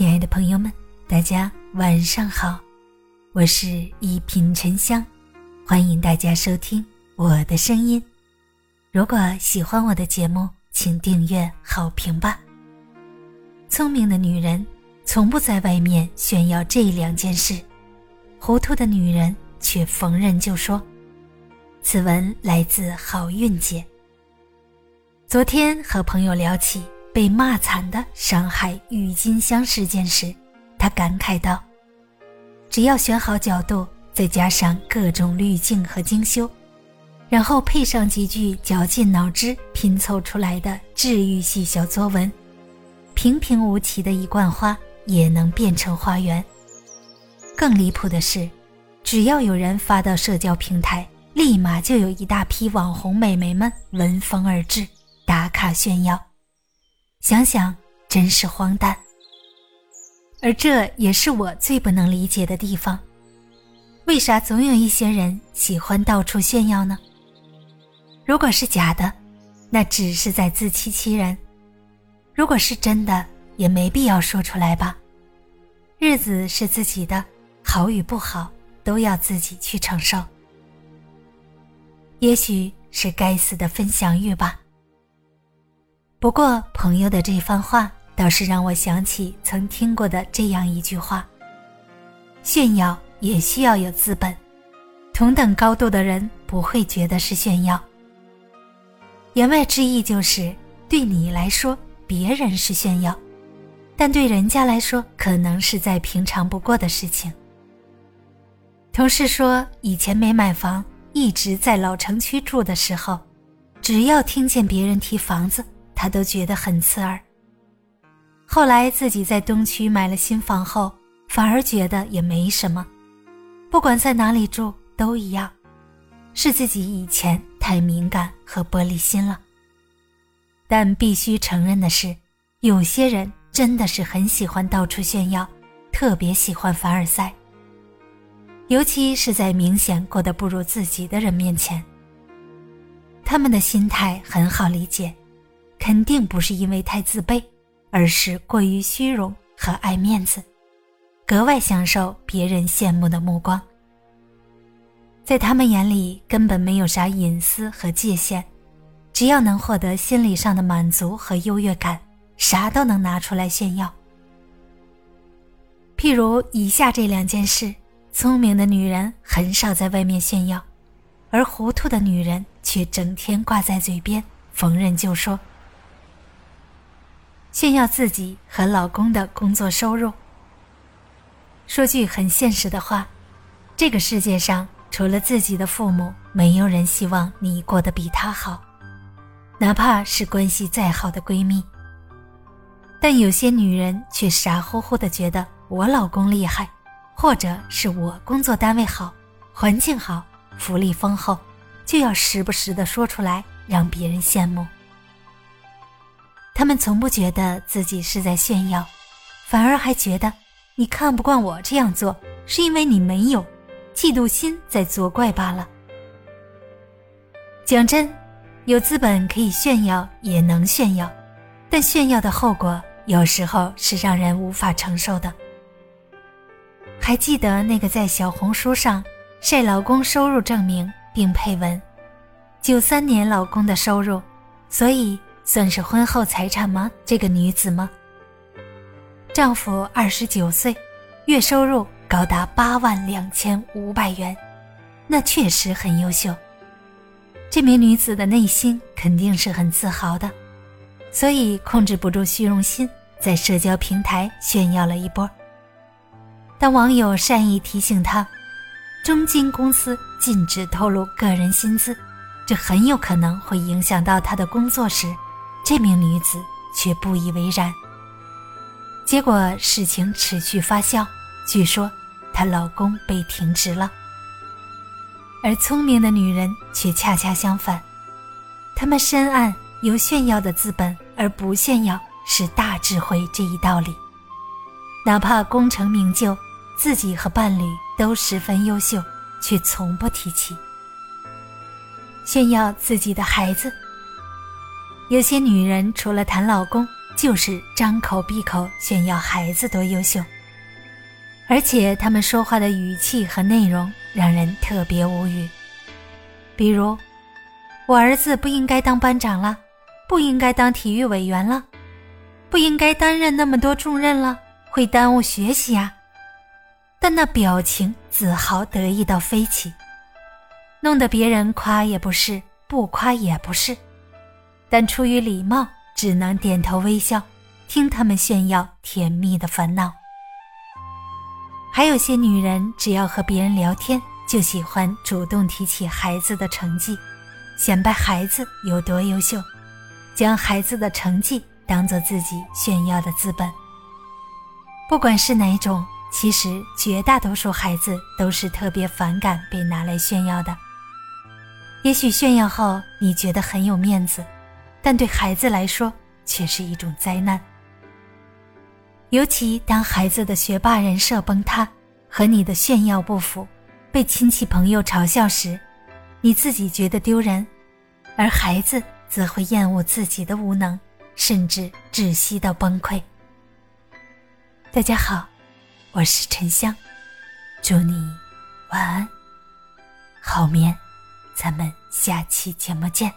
亲爱的朋友们，大家晚上好，我是一品沉香，欢迎大家收听我的声音。如果喜欢我的节目，请订阅好评吧。聪明的女人从不在外面炫耀这两件事，糊涂的女人却逢人就说。此文来自好运姐。昨天和朋友聊起。被骂惨的上海郁金香事件时，他感慨道：“只要选好角度，再加上各种滤镜和精修，然后配上几句绞尽脑汁拼凑出来的治愈系小作文，平平无奇的一罐花也能变成花园。更离谱的是，只要有人发到社交平台，立马就有一大批网红美眉们闻风而至，打卡炫耀。”想想真是荒诞，而这也是我最不能理解的地方。为啥总有一些人喜欢到处炫耀呢？如果是假的，那只是在自欺欺人；如果是真的，也没必要说出来吧。日子是自己的，好与不好都要自己去承受。也许是该死的分享欲吧。不过，朋友的这番话倒是让我想起曾听过的这样一句话：炫耀也需要有资本，同等高度的人不会觉得是炫耀。言外之意就是，对你来说别人是炫耀，但对人家来说可能是再平常不过的事情。同事说，以前没买房，一直在老城区住的时候，只要听见别人提房子。他都觉得很刺耳。后来自己在东区买了新房后，反而觉得也没什么，不管在哪里住都一样，是自己以前太敏感和玻璃心了。但必须承认的是，有些人真的是很喜欢到处炫耀，特别喜欢凡尔赛，尤其是在明显过得不如自己的人面前，他们的心态很好理解。肯定不是因为太自卑，而是过于虚荣和爱面子，格外享受别人羡慕的目光。在他们眼里，根本没有啥隐私和界限，只要能获得心理上的满足和优越感，啥都能拿出来炫耀。譬如以下这两件事：聪明的女人很少在外面炫耀，而糊涂的女人却整天挂在嘴边，逢人就说。炫耀自己和老公的工作收入。说句很现实的话，这个世界上除了自己的父母，没有人希望你过得比他好，哪怕是关系再好的闺蜜。但有些女人却傻乎乎的觉得我老公厉害，或者是我工作单位好，环境好，福利丰厚，就要时不时的说出来，让别人羡慕。他们从不觉得自己是在炫耀，反而还觉得你看不惯我这样做，是因为你没有，嫉妒心在作怪罢了。讲真，有资本可以炫耀，也能炫耀，但炫耀的后果有时候是让人无法承受的。还记得那个在小红书上晒老公收入证明，并配文“九三年老公的收入”，所以。算是婚后财产吗？这个女子吗？丈夫二十九岁，月收入高达八万两千五百元，那确实很优秀。这名女子的内心肯定是很自豪的，所以控制不住虚荣心，在社交平台炫耀了一波。当网友善意提醒她，中金公司禁止透露个人薪资，这很有可能会影响到她的工作时，这名女子却不以为然。结果事情持续发酵，据说她老公被停职了。而聪明的女人却恰恰相反，她们深谙有炫耀的资本，而不炫耀是大智慧这一道理。哪怕功成名就，自己和伴侣都十分优秀，却从不提起炫耀自己的孩子。有些女人除了谈老公，就是张口闭口炫耀孩子多优秀，而且他们说话的语气和内容让人特别无语。比如，我儿子不应该当班长了，不应该当体育委员了，不应该担任那么多重任了，会耽误学习啊！但那表情自豪得意到飞起，弄得别人夸也不是，不夸也不是，但出于礼貌。只能点头微笑，听他们炫耀甜蜜的烦恼。还有些女人，只要和别人聊天，就喜欢主动提起孩子的成绩，显摆孩子有多优秀，将孩子的成绩当做自己炫耀的资本。不管是哪种，其实绝大多数孩子都是特别反感被拿来炫耀的。也许炫耀后你觉得很有面子。但对孩子来说却是一种灾难。尤其当孩子的学霸人设崩塌，和你的炫耀不符，被亲戚朋友嘲笑时，你自己觉得丢人，而孩子则会厌恶自己的无能，甚至窒息到崩溃。大家好，我是沉香，祝你晚安，好眠，咱们下期节目见。